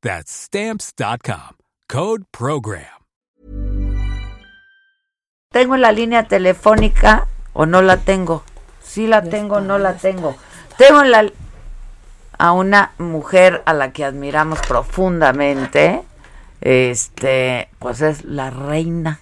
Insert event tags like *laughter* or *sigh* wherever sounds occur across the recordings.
That's Stamps.com. Code Program. ¿Tengo la línea telefónica o no la tengo? Sí la tengo, no la tengo. Tengo la a una mujer a la que admiramos profundamente. Este, pues es la reina,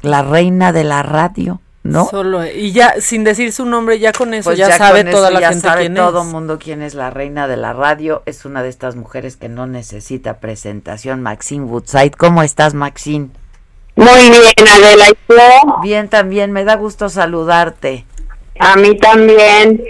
la reina de la radio. ¿No? Solo, y ya, sin decir su nombre, ya con eso Pues ya, sabe toda la ya gente sabe quién todo es. mundo quién es la reina de la radio. Es una de estas mujeres que no necesita presentación. Maxine Woodside, ¿cómo estás, Maxine? Muy bien, Adela, ¿y tú? Bien, también, me da gusto saludarte. A mí también.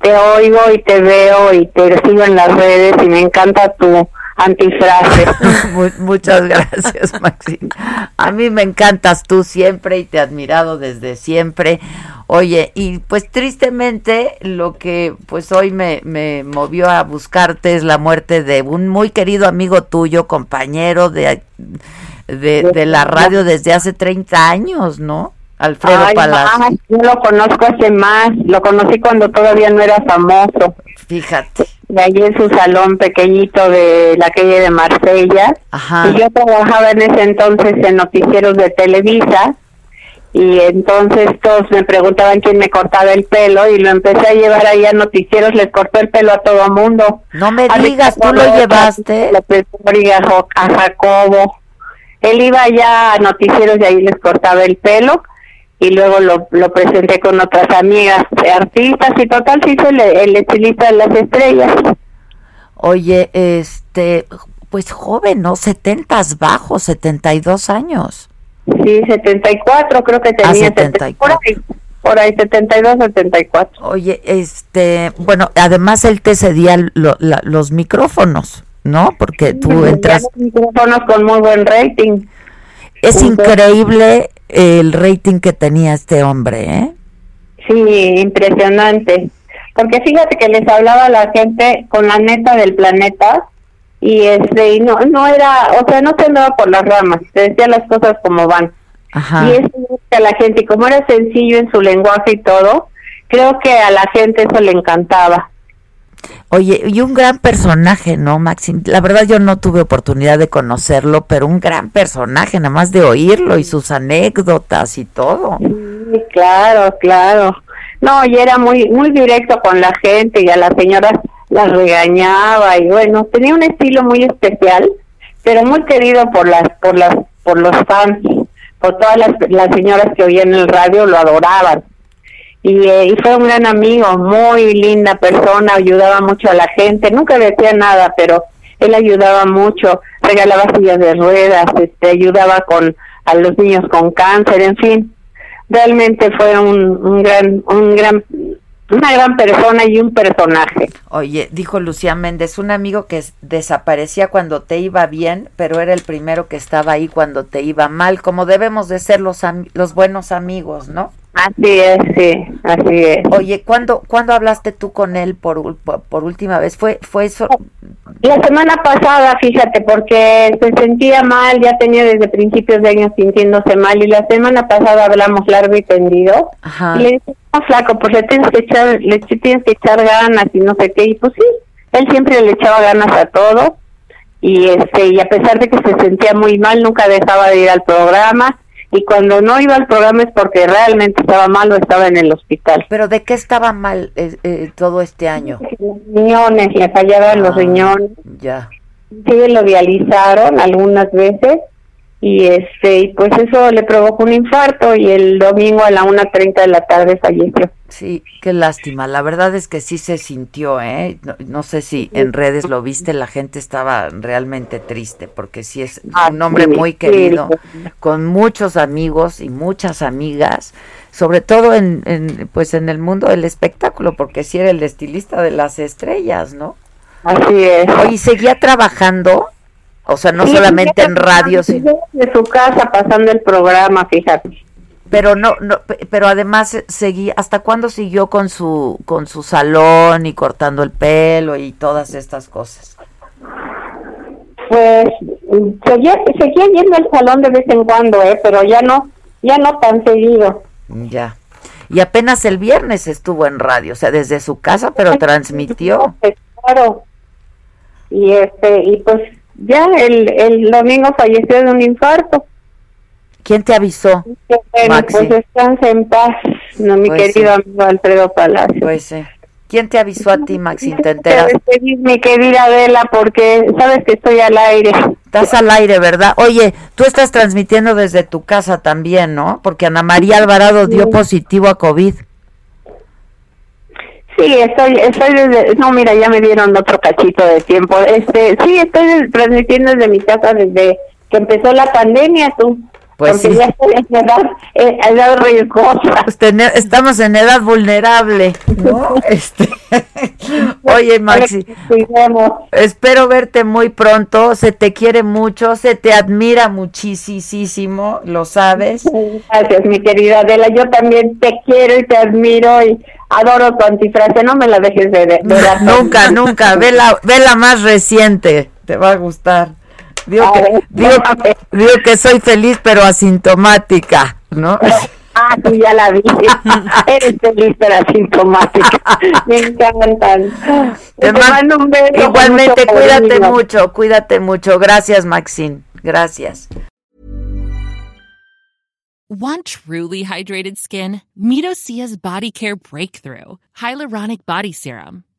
Te oigo y te veo y te sigo en las redes y me encanta tu antifrase. *laughs* Mu- Muchas gracias, Maxine. A mí me encantas tú siempre y te he admirado desde siempre. Oye, y pues tristemente lo que pues hoy me, me movió a buscarte es la muerte de un muy querido amigo tuyo, compañero de, de, de la radio desde hace 30 años, ¿no? Alfredo Ay, Palacio. más, yo lo conozco hace más. Lo conocí cuando todavía no era famoso. Fíjate. De allí en su salón pequeñito de la calle de Marsella. Ajá. Y yo trabajaba en ese entonces en noticieros de Televisa. Y entonces todos me preguntaban quién me cortaba el pelo y lo empecé a llevar ahí a noticieros, les cortó el pelo a todo mundo. No me A digas, ¿tú lo llevaste? López a a Jacobo. Él iba ya a noticieros y ahí les cortaba el pelo y luego lo, lo presenté con otras amigas artistas y total se hizo el, el estilista de las estrellas. Oye, este, pues joven, ¿no? Setentas bajos, 72 años. Sí, 74 creo que tenía. 74. Por ahí, por ahí 72, 74. Oye, este, bueno, además él te cedía lo- la- los micrófonos, ¿no? Porque tú entras, los micrófonos con muy buen rating. es increíble el rating que tenía este hombre, ¿eh? Sí, impresionante. Porque fíjate que les hablaba a la gente con la neta del planeta y este y no no era, o sea, no se andaba por las ramas, te decía las cosas como van. Ajá. Y eso a la gente y como era sencillo en su lenguaje y todo, creo que a la gente eso le encantaba. Oye, y un gran personaje, ¿no, Maxim? La verdad yo no tuve oportunidad de conocerlo, pero un gran personaje, nada más de oírlo y sus anécdotas y todo. Sí, claro, claro. No, y era muy muy directo con la gente y a las señoras las regañaba y bueno, tenía un estilo muy especial, pero muy querido por las por las por los fans, por todas las, las señoras que oían el radio lo adoraban. Y, eh, y fue un gran amigo, muy linda persona, ayudaba mucho a la gente, nunca decía nada, pero él ayudaba mucho, regalaba sillas de ruedas, este, ayudaba con a los niños con cáncer, en fin realmente fue un, gran un gran una gran persona y un personaje Oye, dijo Lucía Méndez, un amigo que desaparecía cuando te iba bien, pero era el primero que estaba ahí cuando te iba mal, como debemos de ser los, los buenos amigos, ¿no? Así es sí así es Oye, ¿cuándo, ¿cuándo hablaste tú con él por, por última vez? ¿Fue, fue eso? la semana pasada fíjate porque se sentía mal ya tenía desde principios de año sintiéndose mal y la semana pasada hablamos largo y tendido Ajá. y le dije no flaco pues le tienes que echar le tienes que echar ganas y no sé qué y pues sí él siempre le echaba ganas a todo y este y a pesar de que se sentía muy mal nunca dejaba de ir al programa y cuando no iba al programa es porque realmente estaba mal o estaba en el hospital ¿Pero de qué estaba mal eh, eh, todo este año? los riñones le fallaban los Ah, riñones Ya. sí lo dializaron algunas veces y este y pues eso le provocó un infarto y el domingo a la 1.30 de la tarde falleció. Sí, qué lástima. La verdad es que sí se sintió, ¿eh? No, sé si en redes lo viste, la gente estaba realmente triste porque sí es Ah, un hombre sí, muy sí. querido, con muchos amigos y muchas amigas, sobre todo en, en, pues en el mundo del espectáculo, porque sí era el estilista de las estrellas, ¿no? Así es. ¿y seguía trabajando? O sea, no Sí, solamente en radio, sino- De su casa pasando el programa, fíjate. pero no, no, pe- pero además eh, seguía, ¿hasta cuándo siguió con su, con su salón y cortando el pelo y todas estas cosas? Pues seguía, seguía yendo al salón de vez en cuando, eh, pero ya no, ya no tan seguido. Ya. Y apenas el viernes estuvo en radio, o sea, desde su casa, pero transmitió. Claro. Y este, y pues ya el, el domingo falleció de un infarto. ¿Quién te avisó? Bueno, pues descanse en paz, no, mi Pues querido sí. amigo Alfredo Palacio. Pues eh, ¿Quién te avisó a ti, Maxi? ¿Te enteras? Mi querida Adela, porque sabes que estoy al aire. Estás al aire, ¿verdad? Oye, tú estás transmitiendo desde tu casa también, ¿no? Porque Ana María Alvarado dio positivo a COVID. Sí, estoy, estoy desde, no, mira, ya me dieron otro cachito de tiempo. Este, sí, estoy transmitiendo desde mi casa desde que empezó la pandemia, tú. Pues porque sí. ya estoy en edad, eh, edad riesgosa. Pues tener- estamos en edad vulnerable, ¿no? *laughs* Este, *laughs* oye, Maxi, espero verte muy pronto. Se te quiere mucho, se te admira muchísimo, lo sabes. Gracias, mi querida Adela. Yo también te quiero y te admiro y adoro tu antifrase. No me la dejes de, de, *laughs* de nunca, nunca. Ve la, ve la más reciente, te va a gustar. Digo que, ver, digo, digo que soy feliz, pero asintomática, ¿no? *laughs* Ah, sí, ya la vi. *laughs* Eres feliz, pero asintomática. *laughs* Me encantan. Te Te, man- mando un beso. Igualmente, mucho cuídate cariño. mucho, cuídate mucho. Gracias, Maxine. Gracias. Want truly hydrated skin? Meet Osea's Body Care Breakthrough Hyaluronic Body Serum.